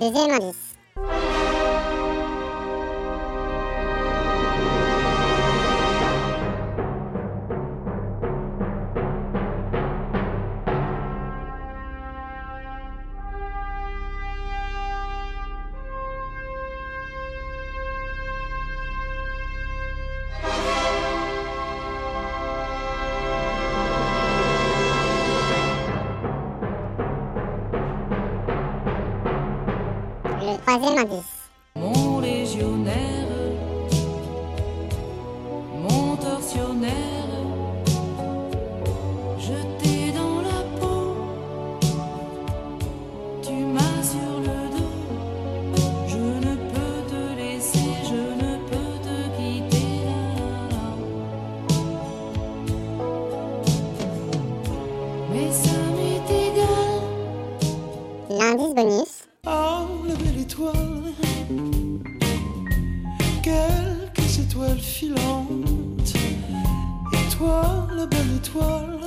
ルゼマです。Le troisième indice. Mon légionnaire, mon tortionnaire, jeté dans la peau, tu m'as sur le dos, je ne peux te laisser, je ne peux te quitter. Mais ça m'est égal. L'indice bonus. Oh, quelques étoiles filantes. Et toi, la belle étoile,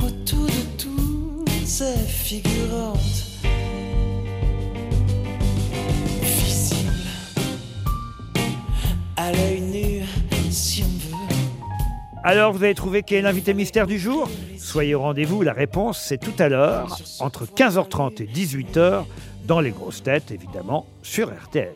autour de toutes ces figurantes. Visible à l'œil nu, si on veut. Alors vous avez trouvé qui est l'invité mystère du jour? Soyez au rendez-vous, la réponse c'est tout à l'heure, entre 15h30 et 18h, dans les grosses têtes évidemment, sur RTL.